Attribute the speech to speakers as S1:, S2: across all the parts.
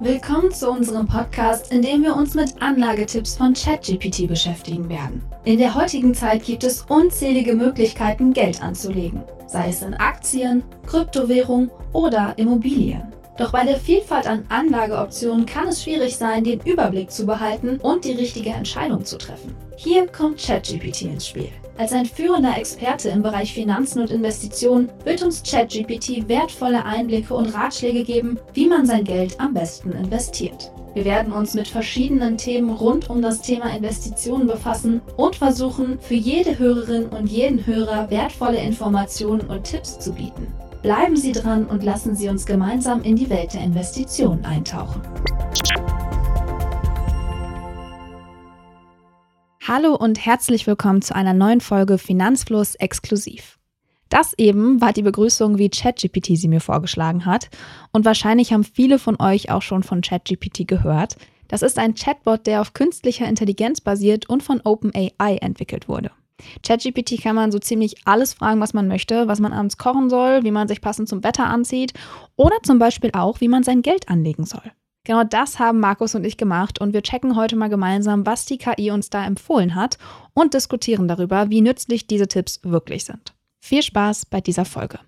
S1: Willkommen zu unserem Podcast, in dem wir uns mit Anlagetipps von ChatGPT beschäftigen werden. In der heutigen Zeit gibt es unzählige Möglichkeiten, Geld anzulegen, sei es in Aktien, Kryptowährung oder Immobilien. Doch bei der Vielfalt an Anlageoptionen kann es schwierig sein, den Überblick zu behalten und die richtige Entscheidung zu treffen. Hier kommt ChatGPT ins Spiel. Als ein führender Experte im Bereich Finanzen und Investitionen wird uns ChatGPT wertvolle Einblicke und Ratschläge geben, wie man sein Geld am besten investiert. Wir werden uns mit verschiedenen Themen rund um das Thema Investitionen befassen und versuchen, für jede Hörerin und jeden Hörer wertvolle Informationen und Tipps zu bieten. Bleiben Sie dran und lassen Sie uns gemeinsam in die Welt der Investitionen eintauchen.
S2: Hallo und herzlich willkommen zu einer neuen Folge Finanzfluss exklusiv. Das eben war die Begrüßung, wie ChatGPT sie mir vorgeschlagen hat. Und wahrscheinlich haben viele von euch auch schon von ChatGPT gehört. Das ist ein Chatbot, der auf künstlicher Intelligenz basiert und von OpenAI entwickelt wurde. ChatGPT kann man so ziemlich alles fragen, was man möchte, was man abends kochen soll, wie man sich passend zum Wetter anzieht oder zum Beispiel auch, wie man sein Geld anlegen soll. Genau das haben Markus und ich gemacht und wir checken heute mal gemeinsam, was die KI uns da empfohlen hat und diskutieren darüber, wie nützlich diese Tipps wirklich sind. Viel Spaß bei dieser Folge.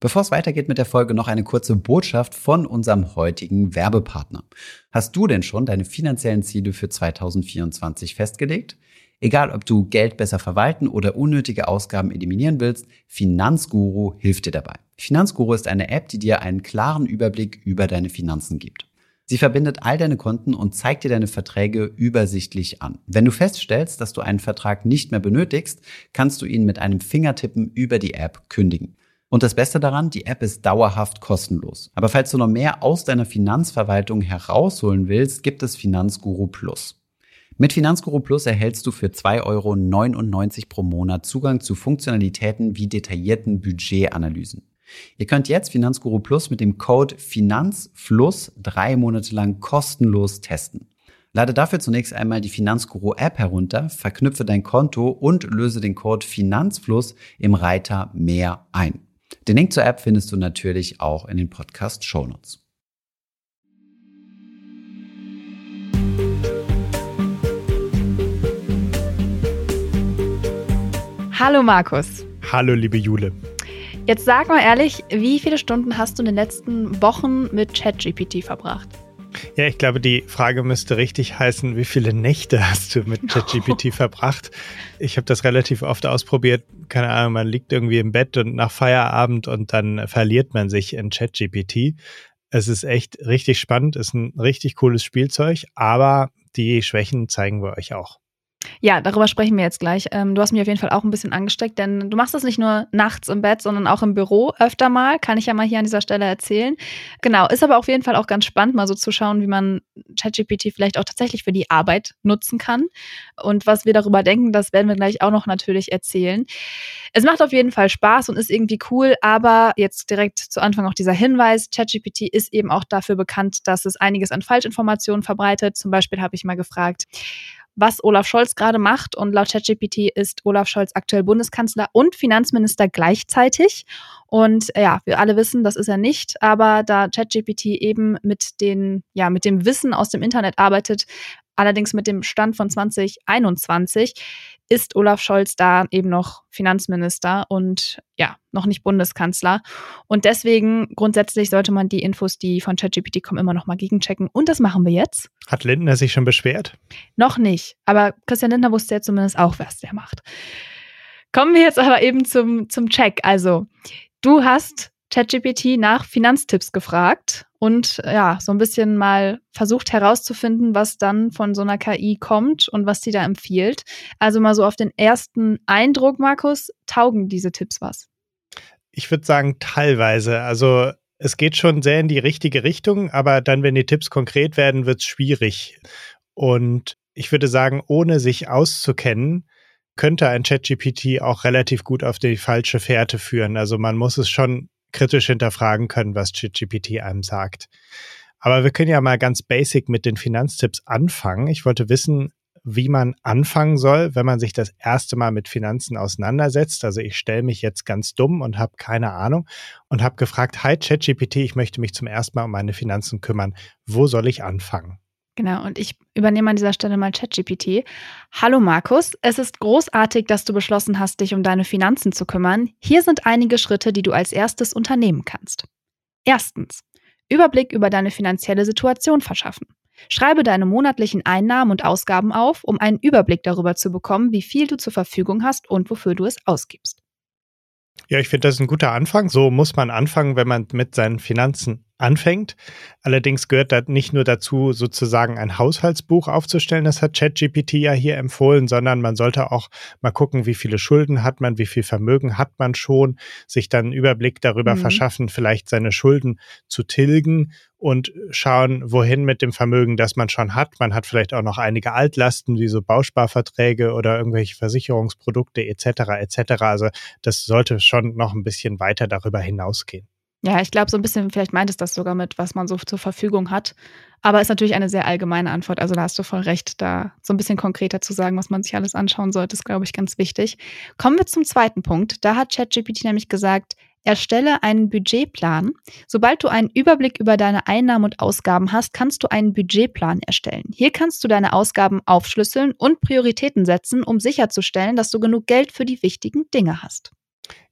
S3: Bevor es weitergeht mit der Folge, noch eine kurze Botschaft von unserem heutigen Werbepartner. Hast du denn schon deine finanziellen Ziele für 2024 festgelegt? Egal, ob du Geld besser verwalten oder unnötige Ausgaben eliminieren willst, Finanzguru hilft dir dabei. Finanzguru ist eine App, die dir einen klaren Überblick über deine Finanzen gibt. Sie verbindet all deine Konten und zeigt dir deine Verträge übersichtlich an. Wenn du feststellst, dass du einen Vertrag nicht mehr benötigst, kannst du ihn mit einem Fingertippen über die App kündigen. Und das Beste daran, die App ist dauerhaft kostenlos. Aber falls du noch mehr aus deiner Finanzverwaltung herausholen willst, gibt es Finanzguru Plus. Mit Finanzguru Plus erhältst du für 2,99 Euro pro Monat Zugang zu Funktionalitäten wie detaillierten Budgetanalysen. Ihr könnt jetzt Finanzguru Plus mit dem Code Finanzfluss drei Monate lang kostenlos testen. Lade dafür zunächst einmal die Finanzguru App herunter, verknüpfe dein Konto und löse den Code Finanzfluss im Reiter Mehr ein. Den Link zur App findest du natürlich auch in den Podcast Shownotes.
S2: Hallo Markus.
S4: Hallo liebe Jule.
S2: Jetzt sag mal ehrlich, wie viele Stunden hast du in den letzten Wochen mit ChatGPT verbracht?
S4: Ja, ich glaube, die Frage müsste richtig heißen, wie viele Nächte hast du mit ChatGPT verbracht? Ich habe das relativ oft ausprobiert. Keine Ahnung, man liegt irgendwie im Bett und nach Feierabend und dann verliert man sich in ChatGPT. Es ist echt richtig spannend, ist ein richtig cooles Spielzeug, aber die Schwächen zeigen wir euch auch.
S2: Ja, darüber sprechen wir jetzt gleich. Ähm, du hast mich auf jeden Fall auch ein bisschen angesteckt, denn du machst das nicht nur nachts im Bett, sondern auch im Büro öfter mal. Kann ich ja mal hier an dieser Stelle erzählen. Genau, ist aber auf jeden Fall auch ganz spannend, mal so zu schauen, wie man ChatGPT vielleicht auch tatsächlich für die Arbeit nutzen kann. Und was wir darüber denken, das werden wir gleich auch noch natürlich erzählen. Es macht auf jeden Fall Spaß und ist irgendwie cool, aber jetzt direkt zu Anfang auch dieser Hinweis, ChatGPT ist eben auch dafür bekannt, dass es einiges an Falschinformationen verbreitet. Zum Beispiel habe ich mal gefragt, was Olaf Scholz gerade macht. Und laut ChatGPT ist Olaf Scholz aktuell Bundeskanzler und Finanzminister gleichzeitig. Und äh, ja, wir alle wissen, das ist er nicht. Aber da ChatGPT eben mit den, ja, mit dem Wissen aus dem Internet arbeitet, allerdings mit dem Stand von 2021, ist Olaf Scholz da eben noch Finanzminister und ja, noch nicht Bundeskanzler. Und deswegen grundsätzlich sollte man die Infos, die von ChatGPT kommen, immer noch mal gegenchecken. Und das machen wir jetzt.
S4: Hat Lindner sich schon beschwert?
S2: Noch nicht. Aber Christian Lindner wusste ja zumindest auch, was der macht. Kommen wir jetzt aber eben zum, zum Check. Also, du hast ChatGPT nach Finanztipps gefragt und ja, so ein bisschen mal versucht herauszufinden, was dann von so einer KI kommt und was sie da empfiehlt. Also mal so auf den ersten Eindruck, Markus, taugen diese Tipps was?
S4: Ich würde sagen, teilweise. Also es geht schon sehr in die richtige Richtung, aber dann, wenn die Tipps konkret werden, wird es schwierig. Und ich würde sagen, ohne sich auszukennen, könnte ein ChatGPT auch relativ gut auf die falsche Fährte führen. Also man muss es schon kritisch hinterfragen können, was ChatGPT einem sagt. Aber wir können ja mal ganz basic mit den Finanztipps anfangen. Ich wollte wissen, wie man anfangen soll, wenn man sich das erste Mal mit Finanzen auseinandersetzt. Also ich stelle mich jetzt ganz dumm und habe keine Ahnung und habe gefragt, hi ChatGPT, ich möchte mich zum ersten Mal um meine Finanzen kümmern. Wo soll ich anfangen?
S2: Genau, und ich übernehme an dieser Stelle mal ChatGPT. Hallo Markus, es ist großartig, dass du beschlossen hast, dich um deine Finanzen zu kümmern. Hier sind einige Schritte, die du als erstes unternehmen kannst. Erstens, Überblick über deine finanzielle Situation verschaffen. Schreibe deine monatlichen Einnahmen und Ausgaben auf, um einen Überblick darüber zu bekommen, wie viel du zur Verfügung hast und wofür du es ausgibst.
S4: Ja, ich finde, das ist ein guter Anfang. So muss man anfangen, wenn man mit seinen Finanzen anfängt. Allerdings gehört da nicht nur dazu, sozusagen ein Haushaltsbuch aufzustellen, das hat ChatGPT ja hier empfohlen, sondern man sollte auch mal gucken, wie viele Schulden hat man, wie viel Vermögen hat man schon, sich dann einen Überblick darüber mhm. verschaffen, vielleicht seine Schulden zu tilgen und schauen, wohin mit dem Vermögen, das man schon hat. Man hat vielleicht auch noch einige Altlasten, wie so Bausparverträge oder irgendwelche Versicherungsprodukte etc. etc. Also das sollte schon noch ein bisschen weiter darüber hinausgehen.
S2: Ja, ich glaube, so ein bisschen, vielleicht meint es das sogar mit, was man so zur Verfügung hat. Aber ist natürlich eine sehr allgemeine Antwort. Also da hast du voll recht, da so ein bisschen konkreter zu sagen, was man sich alles anschauen sollte, ist, glaube ich, ganz wichtig. Kommen wir zum zweiten Punkt. Da hat ChatGPT nämlich gesagt, erstelle einen Budgetplan. Sobald du einen Überblick über deine Einnahmen und Ausgaben hast, kannst du einen Budgetplan erstellen. Hier kannst du deine Ausgaben aufschlüsseln und Prioritäten setzen, um sicherzustellen, dass du genug Geld für die wichtigen Dinge hast.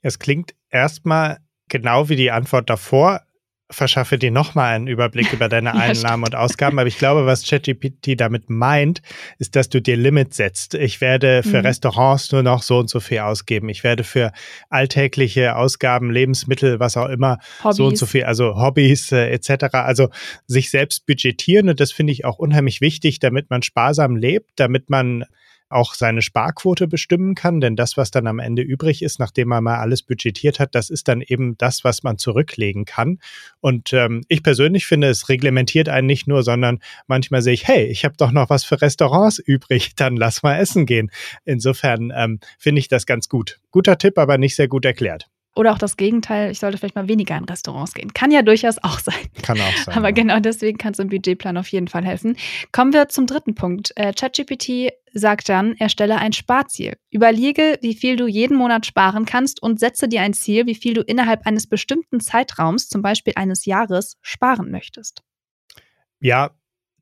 S4: Es klingt erstmal genau wie die Antwort davor, verschaffe dir nochmal einen Überblick über deine Einnahmen ja, und Ausgaben. Aber ich glaube, was ChatGPT damit meint, ist, dass du dir Limits setzt. Ich werde für mhm. Restaurants nur noch so und so viel ausgeben. Ich werde für alltägliche Ausgaben, Lebensmittel, was auch immer, Hobbys. so und so viel, also Hobbys äh, etc. Also sich selbst budgetieren. Und das finde ich auch unheimlich wichtig, damit man sparsam lebt, damit man auch seine Sparquote bestimmen kann, denn das, was dann am Ende übrig ist, nachdem man mal alles budgetiert hat, das ist dann eben das, was man zurücklegen kann. Und ähm, ich persönlich finde, es reglementiert einen nicht nur, sondern manchmal sehe ich, hey, ich habe doch noch was für Restaurants übrig, dann lass mal essen gehen. Insofern ähm, finde ich das ganz gut. Guter Tipp, aber nicht sehr gut erklärt.
S2: Oder auch das Gegenteil, ich sollte vielleicht mal weniger in Restaurants gehen. Kann ja durchaus auch sein.
S4: Kann auch sein.
S2: Aber ja. genau deswegen kann so ein Budgetplan auf jeden Fall helfen. Kommen wir zum dritten Punkt. Äh, ChatGPT sagt dann, erstelle ein Sparziel. Überlege, wie viel du jeden Monat sparen kannst und setze dir ein Ziel, wie viel du innerhalb eines bestimmten Zeitraums, zum Beispiel eines Jahres, sparen möchtest.
S4: Ja,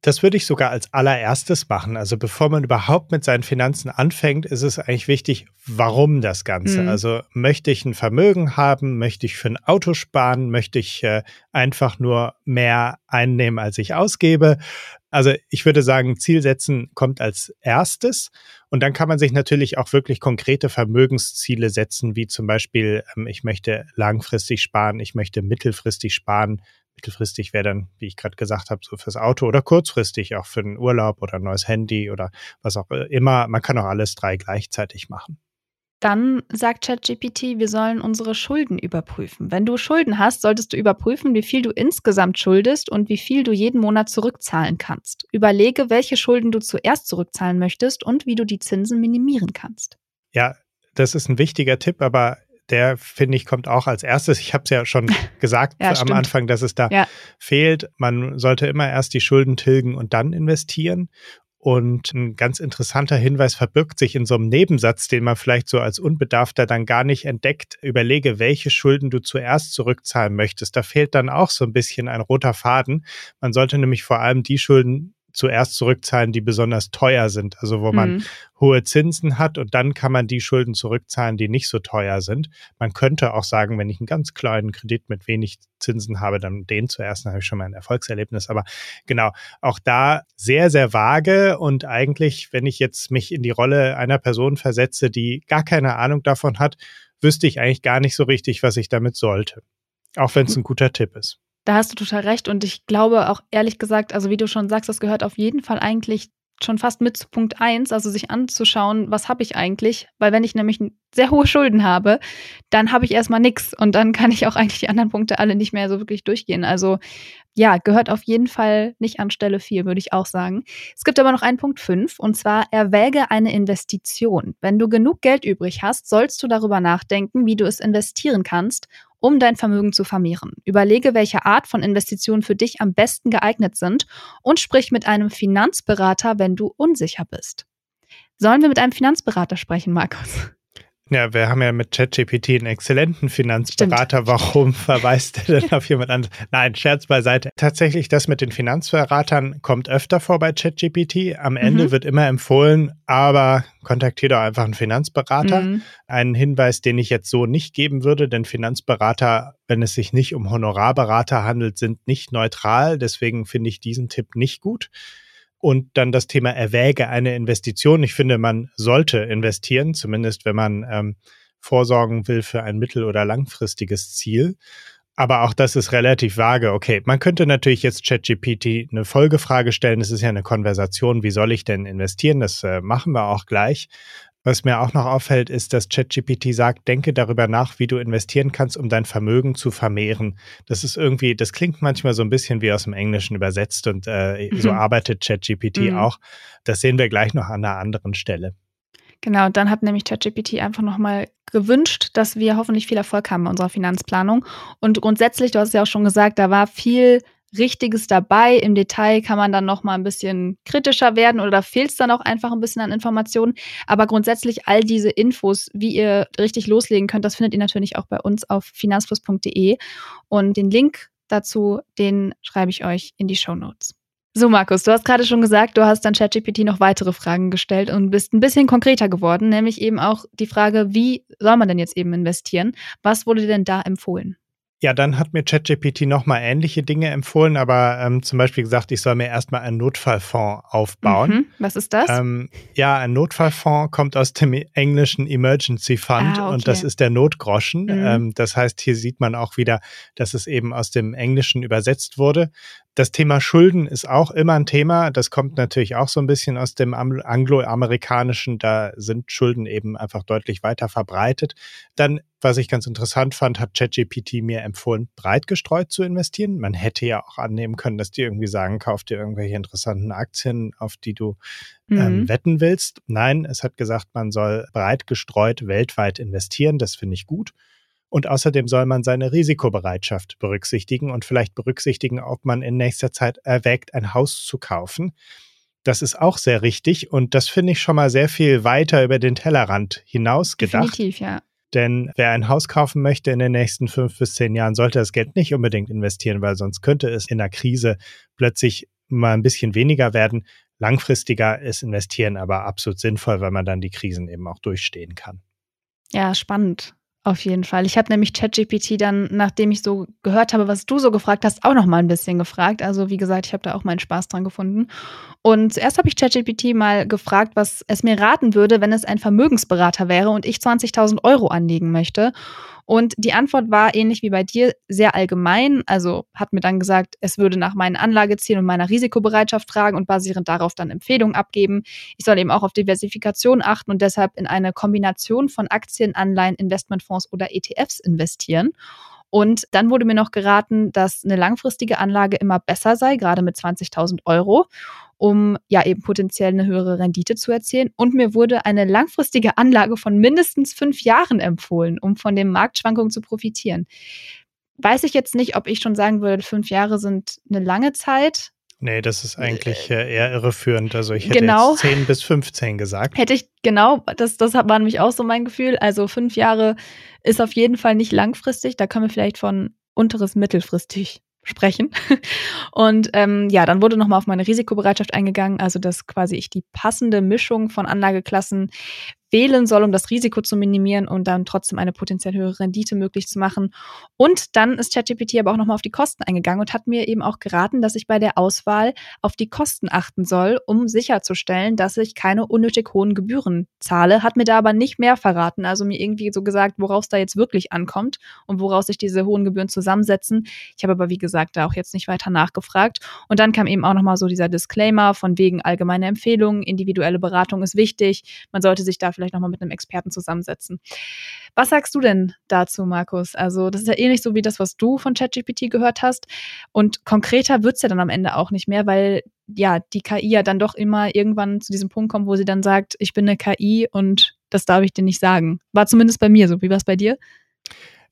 S4: das würde ich sogar als allererstes machen. Also bevor man überhaupt mit seinen Finanzen anfängt, ist es eigentlich wichtig, warum das Ganze. Mhm. Also möchte ich ein Vermögen haben, möchte ich für ein Auto sparen, möchte ich äh, einfach nur mehr einnehmen, als ich ausgebe. Also ich würde sagen, Ziel setzen kommt als erstes. Und dann kann man sich natürlich auch wirklich konkrete Vermögensziele setzen, wie zum Beispiel, ähm, ich möchte langfristig sparen, ich möchte mittelfristig sparen, Mittelfristig wäre dann, wie ich gerade gesagt habe, so fürs Auto oder kurzfristig auch für den Urlaub oder ein neues Handy oder was auch immer. Man kann auch alles drei gleichzeitig machen.
S2: Dann sagt ChatGPT, wir sollen unsere Schulden überprüfen. Wenn du Schulden hast, solltest du überprüfen, wie viel du insgesamt schuldest und wie viel du jeden Monat zurückzahlen kannst. Überlege, welche Schulden du zuerst zurückzahlen möchtest und wie du die Zinsen minimieren kannst.
S4: Ja, das ist ein wichtiger Tipp, aber der, finde ich, kommt auch als erstes. Ich habe es ja schon gesagt ja, am stimmt. Anfang, dass es da ja. fehlt. Man sollte immer erst die Schulden tilgen und dann investieren. Und ein ganz interessanter Hinweis verbirgt sich in so einem Nebensatz, den man vielleicht so als Unbedarfter dann gar nicht entdeckt. Überlege, welche Schulden du zuerst zurückzahlen möchtest. Da fehlt dann auch so ein bisschen ein roter Faden. Man sollte nämlich vor allem die Schulden zuerst zurückzahlen, die besonders teuer sind, also wo man mhm. hohe Zinsen hat und dann kann man die Schulden zurückzahlen, die nicht so teuer sind. Man könnte auch sagen, wenn ich einen ganz kleinen Kredit mit wenig Zinsen habe, dann den zuerst, dann habe ich schon mal ein Erfolgserlebnis. Aber genau, auch da sehr, sehr vage und eigentlich, wenn ich jetzt mich in die Rolle einer Person versetze, die gar keine Ahnung davon hat, wüsste ich eigentlich gar nicht so richtig, was ich damit sollte. Auch wenn es ein guter Tipp ist.
S2: Da hast du total recht. Und ich glaube auch ehrlich gesagt, also wie du schon sagst, das gehört auf jeden Fall eigentlich schon fast mit zu Punkt 1, also sich anzuschauen, was habe ich eigentlich? Weil wenn ich nämlich sehr hohe Schulden habe, dann habe ich erstmal nichts und dann kann ich auch eigentlich die anderen Punkte alle nicht mehr so wirklich durchgehen. Also ja, gehört auf jeden Fall nicht an Stelle 4, würde ich auch sagen. Es gibt aber noch einen Punkt 5 und zwar erwäge eine Investition. Wenn du genug Geld übrig hast, sollst du darüber nachdenken, wie du es investieren kannst, um dein Vermögen zu vermehren. Überlege, welche Art von Investitionen für dich am besten geeignet sind und sprich mit einem Finanzberater, wenn du unsicher bist. Sollen wir mit einem Finanzberater sprechen, Markus?
S4: Ja, wir haben ja mit ChatGPT einen exzellenten Finanzberater. Stimmt. Warum verweist er denn auf jemand anderes? Nein, Scherz beiseite. Tatsächlich, das mit den Finanzberatern kommt öfter vor bei ChatGPT. Am Ende mhm. wird immer empfohlen, aber kontaktiere doch einfach einen Finanzberater. Mhm. Einen Hinweis, den ich jetzt so nicht geben würde, denn Finanzberater, wenn es sich nicht um Honorarberater handelt, sind nicht neutral. Deswegen finde ich diesen Tipp nicht gut. Und dann das Thema erwäge eine Investition. Ich finde, man sollte investieren, zumindest wenn man ähm, vorsorgen will für ein mittel- oder langfristiges Ziel. Aber auch das ist relativ vage. Okay, man könnte natürlich jetzt ChatGPT eine Folgefrage stellen. Es ist ja eine Konversation. Wie soll ich denn investieren? Das äh, machen wir auch gleich. Was mir auch noch auffällt, ist, dass ChatGPT sagt, denke darüber nach, wie du investieren kannst, um dein Vermögen zu vermehren. Das ist irgendwie, das klingt manchmal so ein bisschen wie aus dem Englischen übersetzt und äh, mhm. so arbeitet ChatGPT mhm. auch. Das sehen wir gleich noch an einer anderen Stelle.
S2: Genau, dann hat nämlich ChatGPT einfach nochmal gewünscht, dass wir hoffentlich viel Erfolg haben in unserer Finanzplanung. Und grundsätzlich, du hast ja auch schon gesagt, da war viel Richtiges dabei. Im Detail kann man dann noch mal ein bisschen kritischer werden oder fehlt es dann auch einfach ein bisschen an Informationen. Aber grundsätzlich all diese Infos, wie ihr richtig loslegen könnt, das findet ihr natürlich auch bei uns auf finanzfluss.de. Und den Link dazu, den schreibe ich euch in die Show Notes. So, Markus, du hast gerade schon gesagt, du hast dann ChatGPT noch weitere Fragen gestellt und bist ein bisschen konkreter geworden, nämlich eben auch die Frage, wie soll man denn jetzt eben investieren? Was wurde dir denn da empfohlen?
S4: Ja, dann hat mir ChatGPT nochmal ähnliche Dinge empfohlen, aber ähm, zum Beispiel gesagt, ich soll mir erstmal einen Notfallfonds aufbauen. Mhm.
S2: Was ist das? Ähm,
S4: ja, ein Notfallfonds kommt aus dem englischen Emergency Fund ah, okay. und das ist der Notgroschen. Mhm. Ähm, das heißt, hier sieht man auch wieder, dass es eben aus dem Englischen übersetzt wurde. Das Thema Schulden ist auch immer ein Thema. Das kommt natürlich auch so ein bisschen aus dem angloamerikanischen. Da sind Schulden eben einfach deutlich weiter verbreitet. Dann, was ich ganz interessant fand, hat ChatGPT mir empfohlen, breit gestreut zu investieren. Man hätte ja auch annehmen können, dass die irgendwie sagen, kauf dir irgendwelche interessanten Aktien, auf die du ähm, mhm. wetten willst. Nein, es hat gesagt, man soll breit gestreut weltweit investieren. Das finde ich gut. Und außerdem soll man seine Risikobereitschaft berücksichtigen und vielleicht berücksichtigen, ob man in nächster Zeit erwägt, ein Haus zu kaufen. Das ist auch sehr richtig und das finde ich schon mal sehr viel weiter über den Tellerrand hinaus gedacht.
S2: Definitiv, ja.
S4: Denn wer ein Haus kaufen möchte in den nächsten fünf bis zehn Jahren, sollte das Geld nicht unbedingt investieren, weil sonst könnte es in der Krise plötzlich mal ein bisschen weniger werden. Langfristiger ist investieren aber absolut sinnvoll, weil man dann die Krisen eben auch durchstehen kann.
S2: Ja, spannend. Auf jeden Fall. Ich habe nämlich ChatGPT dann, nachdem ich so gehört habe, was du so gefragt hast, auch noch mal ein bisschen gefragt. Also wie gesagt, ich habe da auch meinen Spaß dran gefunden. Und zuerst habe ich ChatGPT mal gefragt, was es mir raten würde, wenn es ein Vermögensberater wäre und ich 20.000 Euro anlegen möchte. Und die Antwort war ähnlich wie bei dir sehr allgemein. Also hat mir dann gesagt, es würde nach meinen Anlagezielen und meiner Risikobereitschaft fragen und basierend darauf dann Empfehlungen abgeben. Ich soll eben auch auf Diversifikation achten und deshalb in eine Kombination von Aktien, Anleihen, Investmentfonds oder ETFs investieren. Und dann wurde mir noch geraten, dass eine langfristige Anlage immer besser sei, gerade mit 20.000 Euro um ja eben potenziell eine höhere Rendite zu erzielen. Und mir wurde eine langfristige Anlage von mindestens fünf Jahren empfohlen, um von den Marktschwankungen zu profitieren. Weiß ich jetzt nicht, ob ich schon sagen würde, fünf Jahre sind eine lange Zeit.
S4: Nee, das ist eigentlich äh, eher irreführend. Also ich hätte genau, jetzt 10 bis 15 gesagt.
S2: Hätte ich, genau, das, das war nämlich auch so mein Gefühl. Also fünf Jahre ist auf jeden Fall nicht langfristig. Da können wir vielleicht von unteres mittelfristig sprechen. Und ähm, ja, dann wurde nochmal auf meine Risikobereitschaft eingegangen, also dass quasi ich die passende Mischung von Anlageklassen wählen soll, um das Risiko zu minimieren und dann trotzdem eine potenziell höhere Rendite möglich zu machen. Und dann ist ChatGPT aber auch nochmal auf die Kosten eingegangen und hat mir eben auch geraten, dass ich bei der Auswahl auf die Kosten achten soll, um sicherzustellen, dass ich keine unnötig hohen Gebühren zahle. Hat mir da aber nicht mehr verraten, also mir irgendwie so gesagt, woraus da jetzt wirklich ankommt und woraus sich diese hohen Gebühren zusammensetzen. Ich habe aber, wie gesagt, da auch jetzt nicht weiter nachgefragt. Und dann kam eben auch nochmal so dieser Disclaimer von wegen allgemeine Empfehlungen, individuelle Beratung ist wichtig. Man sollte sich da vielleicht vielleicht nochmal mit einem Experten zusammensetzen. Was sagst du denn dazu, Markus? Also, das ist ja ähnlich so wie das, was du von ChatGPT gehört hast. Und konkreter wird es ja dann am Ende auch nicht mehr, weil ja die KI ja dann doch immer irgendwann zu diesem Punkt kommt, wo sie dann sagt, ich bin eine KI und das darf ich dir nicht sagen. War zumindest bei mir so. Wie war es bei dir?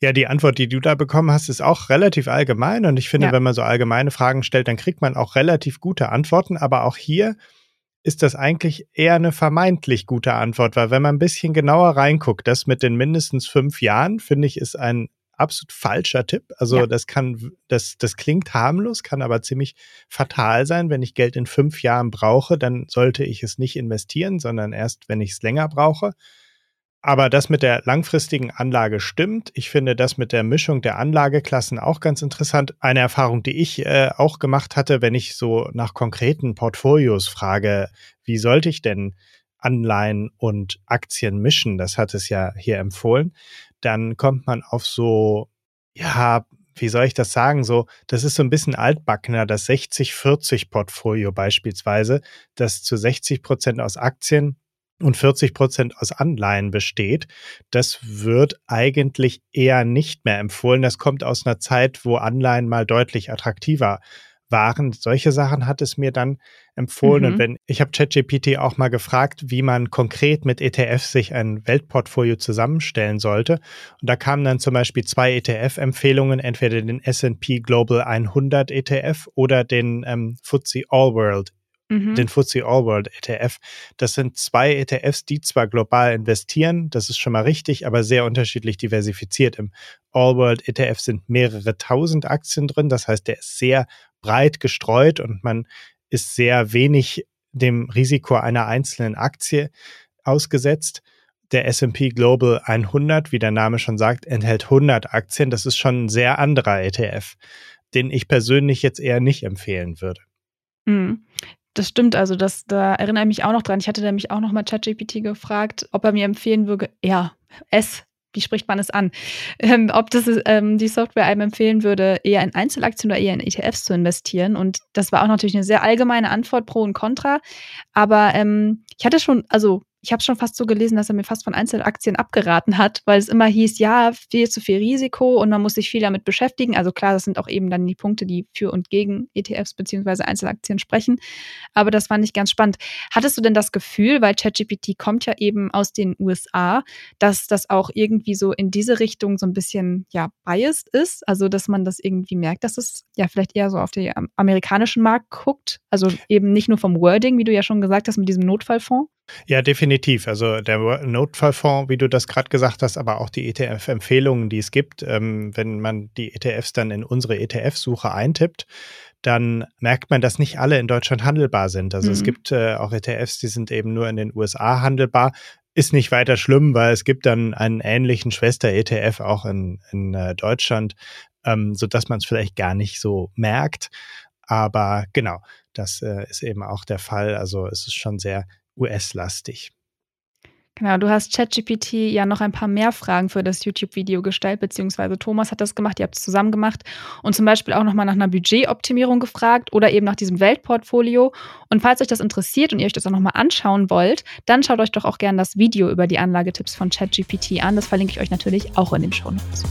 S4: Ja, die Antwort, die du da bekommen hast, ist auch relativ allgemein. Und ich finde, ja. wenn man so allgemeine Fragen stellt, dann kriegt man auch relativ gute Antworten. Aber auch hier ist das eigentlich eher eine vermeintlich gute Antwort, weil wenn man ein bisschen genauer reinguckt, das mit den mindestens fünf Jahren, finde ich, ist ein absolut falscher Tipp. Also ja. das kann, das, das klingt harmlos, kann aber ziemlich fatal sein. Wenn ich Geld in fünf Jahren brauche, dann sollte ich es nicht investieren, sondern erst, wenn ich es länger brauche. Aber das mit der langfristigen Anlage stimmt. Ich finde das mit der Mischung der Anlageklassen auch ganz interessant. Eine Erfahrung, die ich äh, auch gemacht hatte, wenn ich so nach konkreten Portfolios frage, wie sollte ich denn Anleihen und Aktien mischen? Das hat es ja hier empfohlen. Dann kommt man auf so, ja, wie soll ich das sagen? So, das ist so ein bisschen altbackener, das 60-40 Portfolio beispielsweise, das zu 60 Prozent aus Aktien und 40 Prozent aus Anleihen besteht, das wird eigentlich eher nicht mehr empfohlen. Das kommt aus einer Zeit, wo Anleihen mal deutlich attraktiver waren. Solche Sachen hat es mir dann empfohlen. Mhm. Und wenn ich habe ChatGPT auch mal gefragt, wie man konkret mit ETFs sich ein Weltportfolio zusammenstellen sollte. Und da kamen dann zum Beispiel zwei ETF-Empfehlungen, entweder den S&P Global 100 ETF oder den ähm, FTSE All World mhm. den FTSE All World ETF. Das sind zwei ETFs, die zwar global investieren, das ist schon mal richtig, aber sehr unterschiedlich diversifiziert. Im All World ETF sind mehrere tausend Aktien drin, das heißt, der ist sehr breit gestreut und man ist sehr wenig dem Risiko einer einzelnen Aktie ausgesetzt. Der S&P Global 100, wie der Name schon sagt, enthält 100 Aktien. Das ist schon ein sehr anderer ETF, den ich persönlich jetzt eher nicht empfehlen würde.
S2: Das stimmt, also das, da erinnere ich mich auch noch dran. Ich hatte nämlich auch noch mal ChatGPT gefragt, ob er mir empfehlen würde, ja, S, wie spricht man es an? Ähm, ob das ähm, die Software einem empfehlen würde, eher in Einzelaktien oder eher in ETFs zu investieren. Und das war auch natürlich eine sehr allgemeine Antwort pro und contra. Aber ähm, ich hatte schon, also ich habe schon fast so gelesen, dass er mir fast von Einzelaktien abgeraten hat, weil es immer hieß, ja, viel zu viel Risiko und man muss sich viel damit beschäftigen. Also klar, das sind auch eben dann die Punkte, die für und gegen ETFs beziehungsweise Einzelaktien sprechen. Aber das fand ich ganz spannend. Hattest du denn das Gefühl, weil ChatGPT kommt ja eben aus den USA, dass das auch irgendwie so in diese Richtung so ein bisschen ja biased ist? Also dass man das irgendwie merkt, dass es ja vielleicht eher so auf den amerikanischen Markt guckt? Also eben nicht nur vom Wording, wie du ja schon gesagt hast, mit diesem Notfallfonds?
S4: Ja, definitiv. Also der Notfallfonds, wie du das gerade gesagt hast, aber auch die ETF-Empfehlungen, die es gibt, ähm, wenn man die ETFs dann in unsere ETF-Suche eintippt, dann merkt man, dass nicht alle in Deutschland handelbar sind. Also mhm. es gibt äh, auch ETFs, die sind eben nur in den USA handelbar. Ist nicht weiter schlimm, weil es gibt dann einen ähnlichen Schwester-ETF auch in, in äh, Deutschland, ähm, sodass man es vielleicht gar nicht so merkt. Aber genau, das äh, ist eben auch der Fall. Also es ist schon sehr US-lastig.
S2: Genau, du hast ChatGPT ja noch ein paar mehr Fragen für das YouTube-Video gestellt, beziehungsweise Thomas hat das gemacht, ihr habt es zusammen gemacht und zum Beispiel auch nochmal nach einer Budgetoptimierung gefragt oder eben nach diesem Weltportfolio. Und falls euch das interessiert und ihr euch das auch nochmal anschauen wollt, dann schaut euch doch auch gerne das Video über die Anlagetipps von ChatGPT an. Das verlinke ich euch natürlich auch in den Show Notes.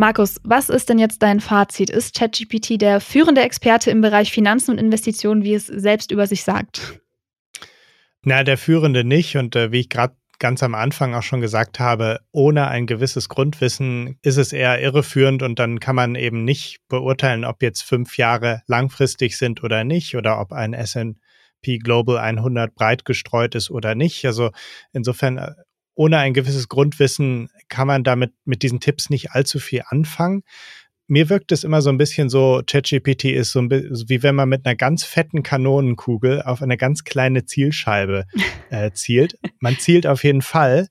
S2: Markus, was ist denn jetzt dein Fazit? Ist ChatGPT der führende Experte im Bereich Finanzen und Investitionen, wie es selbst über sich sagt?
S4: Na, der führende nicht. Und äh, wie ich gerade ganz am Anfang auch schon gesagt habe, ohne ein gewisses Grundwissen ist es eher irreführend und dann kann man eben nicht beurteilen, ob jetzt fünf Jahre langfristig sind oder nicht oder ob ein S&P Global 100 breit gestreut ist oder nicht. Also insofern äh, ohne ein gewisses Grundwissen kann man damit mit diesen Tipps nicht allzu viel anfangen. Mir wirkt es immer so ein bisschen so, ChatGPT ist so ein bisschen, wie wenn man mit einer ganz fetten Kanonenkugel auf eine ganz kleine Zielscheibe äh, zielt. Man zielt auf jeden Fall,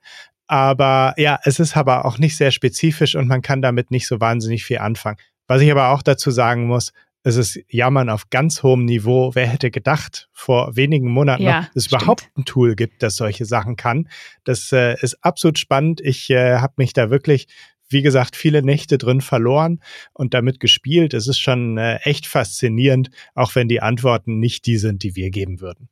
S4: aber ja, es ist aber auch nicht sehr spezifisch und man kann damit nicht so wahnsinnig viel anfangen. Was ich aber auch dazu sagen muss, es ist Jammern auf ganz hohem Niveau. Wer hätte gedacht, vor wenigen Monaten ja, noch, dass es überhaupt ein Tool gibt, das solche Sachen kann. Das äh, ist absolut spannend. Ich äh, habe mich da wirklich, wie gesagt, viele Nächte drin verloren und damit gespielt. Es ist schon äh, echt faszinierend, auch wenn die Antworten nicht die sind, die wir geben würden.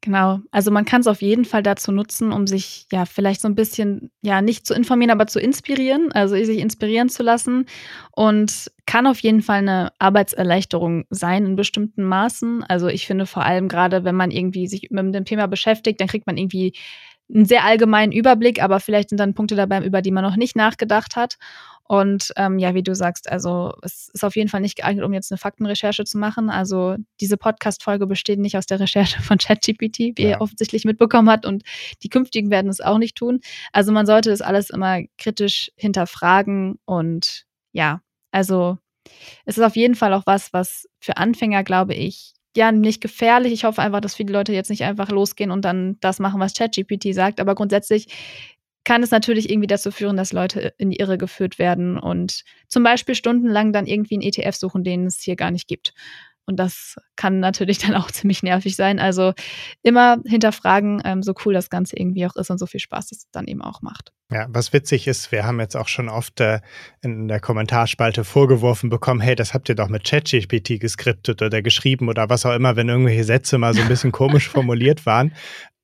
S2: Genau, also man kann es auf jeden Fall dazu nutzen, um sich ja vielleicht so ein bisschen, ja, nicht zu informieren, aber zu inspirieren, also sich inspirieren zu lassen und kann auf jeden Fall eine Arbeitserleichterung sein in bestimmten Maßen. Also ich finde vor allem gerade, wenn man irgendwie sich mit dem Thema beschäftigt, dann kriegt man irgendwie einen sehr allgemeinen Überblick, aber vielleicht sind dann Punkte dabei, über die man noch nicht nachgedacht hat. Und ähm, ja, wie du sagst, also es ist auf jeden Fall nicht geeignet, um jetzt eine Faktenrecherche zu machen. Also diese Podcast-Folge besteht nicht aus der Recherche von ChatGPT, wie ja. ihr offensichtlich mitbekommen habt, und die künftigen werden es auch nicht tun. Also man sollte das alles immer kritisch hinterfragen und ja, also es ist auf jeden Fall auch was, was für Anfänger, glaube ich, ja, nicht gefährlich. Ich hoffe einfach, dass viele Leute jetzt nicht einfach losgehen und dann das machen, was ChatGPT sagt. Aber grundsätzlich kann es natürlich irgendwie dazu führen, dass Leute in die Irre geführt werden und zum Beispiel stundenlang dann irgendwie einen ETF suchen, den es hier gar nicht gibt. Und das kann natürlich dann auch ziemlich nervig sein. Also immer hinterfragen, ähm, so cool das Ganze irgendwie auch ist und so viel Spaß es dann eben auch macht.
S4: Ja, was witzig ist, wir haben jetzt auch schon oft äh, in der Kommentarspalte vorgeworfen bekommen, hey, das habt ihr doch mit ChatGPT geskriptet oder geschrieben oder was auch immer, wenn irgendwelche Sätze mal so ein bisschen komisch formuliert waren.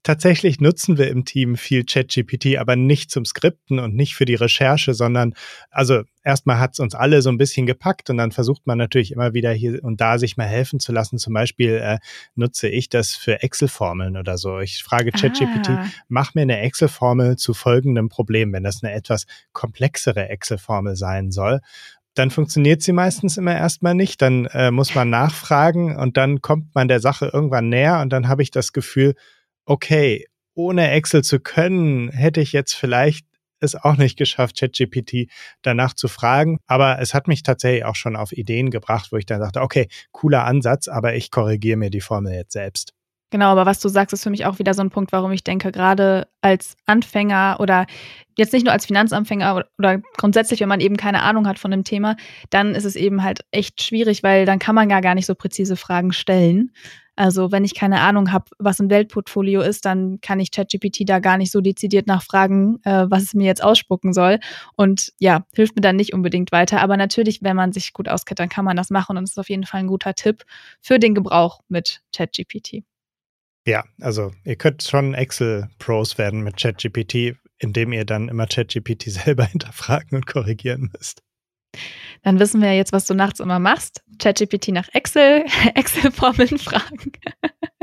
S4: Tatsächlich nutzen wir im Team viel ChatGPT, aber nicht zum Skripten und nicht für die Recherche, sondern also erstmal hat es uns alle so ein bisschen gepackt und dann versucht man natürlich immer wieder hier und da sich mal helfen zu lassen. Zum Beispiel äh, nutze ich das für Excel-Formeln oder so. Ich frage ChatGPT, ah. mach mir eine Excel-Formel zu folgendem Problem, wenn das eine etwas komplexere Excel-Formel sein soll dann funktioniert sie meistens immer erstmal nicht. Dann äh, muss man nachfragen und dann kommt man der Sache irgendwann näher und dann habe ich das Gefühl, okay, ohne Excel zu können, hätte ich jetzt vielleicht es auch nicht geschafft, ChatGPT danach zu fragen. Aber es hat mich tatsächlich auch schon auf Ideen gebracht, wo ich dann dachte, okay, cooler Ansatz, aber ich korrigiere mir die Formel jetzt selbst.
S2: Genau, aber was du sagst, ist für mich auch wieder so ein Punkt, warum ich denke, gerade als Anfänger oder jetzt nicht nur als Finanzanfänger oder grundsätzlich, wenn man eben keine Ahnung hat von dem Thema, dann ist es eben halt echt schwierig, weil dann kann man ja gar nicht so präzise Fragen stellen. Also wenn ich keine Ahnung habe, was ein Weltportfolio ist, dann kann ich ChatGPT da gar nicht so dezidiert nachfragen, äh, was es mir jetzt ausspucken soll. Und ja, hilft mir dann nicht unbedingt weiter. Aber natürlich, wenn man sich gut auskennt, dann kann man das machen. Und das ist auf jeden Fall ein guter Tipp für den Gebrauch mit ChatGPT.
S4: Ja, also ihr könnt schon Excel-Pros werden mit ChatGPT, indem ihr dann immer ChatGPT selber hinterfragen und korrigieren müsst.
S2: Dann wissen wir jetzt, was du nachts immer machst. ChatGPT nach Excel, Excel-Formeln fragen.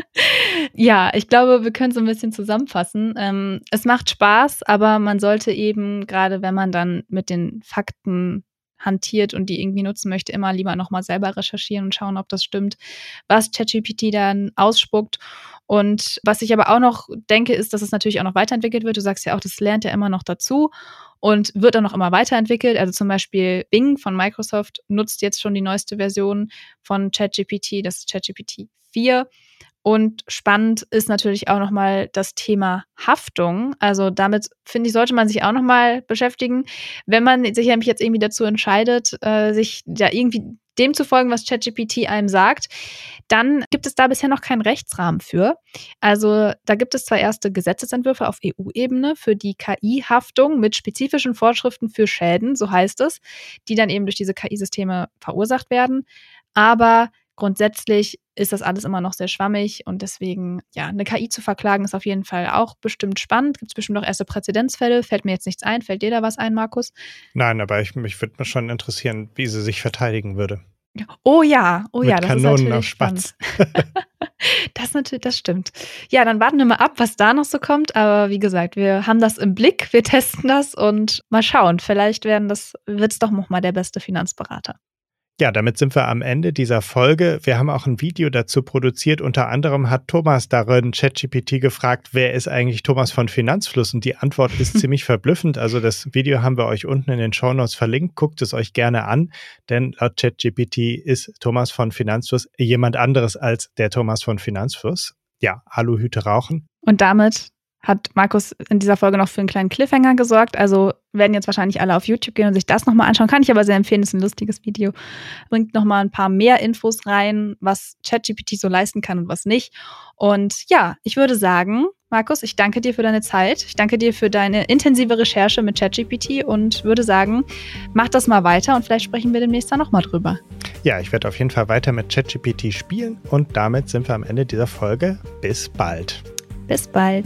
S2: ja, ich glaube, wir können so ein bisschen zusammenfassen. Ähm, es macht Spaß, aber man sollte eben, gerade wenn man dann mit den Fakten hantiert und die irgendwie nutzen möchte, immer lieber nochmal selber recherchieren und schauen, ob das stimmt, was ChatGPT dann ausspuckt. Und was ich aber auch noch denke, ist, dass es natürlich auch noch weiterentwickelt wird. Du sagst ja auch, das lernt ja immer noch dazu und wird dann noch immer weiterentwickelt. Also zum Beispiel Bing von Microsoft nutzt jetzt schon die neueste Version von ChatGPT, das ist ChatGPT 4. Und spannend ist natürlich auch nochmal das Thema Haftung. Also damit, finde ich, sollte man sich auch nochmal beschäftigen. Wenn man sich nämlich jetzt irgendwie dazu entscheidet, äh, sich ja irgendwie dem zu folgen, was ChatGPT einem sagt, dann gibt es da bisher noch keinen Rechtsrahmen für. Also da gibt es zwar erste Gesetzesentwürfe auf EU-Ebene für die KI-Haftung mit spezifischen Vorschriften für Schäden, so heißt es, die dann eben durch diese KI-Systeme verursacht werden. Aber grundsätzlich ist das alles immer noch sehr schwammig und deswegen, ja, eine KI zu verklagen ist auf jeden Fall auch bestimmt spannend. Gibt es bestimmt auch erste Präzedenzfälle. Fällt mir jetzt nichts ein. Fällt dir da was ein, Markus?
S4: Nein, aber ich, mich würde mir schon interessieren, wie sie sich verteidigen würde.
S2: Oh ja, oh
S4: Mit
S2: ja, das
S4: Kanonen
S2: ist natürlich
S4: auf Spatz.
S2: das natürlich, das stimmt. Ja, dann warten wir mal ab, was da noch so kommt. Aber wie gesagt, wir haben das im Blick, wir testen das und mal schauen. Vielleicht werden das, wird es doch noch mal der beste Finanzberater.
S4: Ja, damit sind wir am Ende dieser Folge. Wir haben auch ein Video dazu produziert. Unter anderem hat Thomas darin ChatGPT gefragt, wer ist eigentlich Thomas von Finanzfluss? Und die Antwort ist ziemlich verblüffend. Also das Video haben wir euch unten in den Shownotes verlinkt. Guckt es euch gerne an, denn laut ChatGPT ist Thomas von Finanzfluss jemand anderes als der Thomas von Finanzfluss. Ja, Aluhüte rauchen.
S2: Und damit hat Markus in dieser Folge noch für einen kleinen Cliffhanger gesorgt. Also werden jetzt wahrscheinlich alle auf YouTube gehen und sich das nochmal anschauen. Kann ich aber sehr empfehlen, ist ein lustiges Video. Bringt nochmal ein paar mehr Infos rein, was ChatGPT so leisten kann und was nicht. Und ja, ich würde sagen, Markus, ich danke dir für deine Zeit. Ich danke dir für deine intensive Recherche mit ChatGPT und würde sagen, mach das mal weiter und vielleicht sprechen wir demnächst da nochmal drüber.
S4: Ja, ich werde auf jeden Fall weiter mit ChatGPT spielen und damit sind wir am Ende dieser Folge. Bis bald.
S2: Bis bald.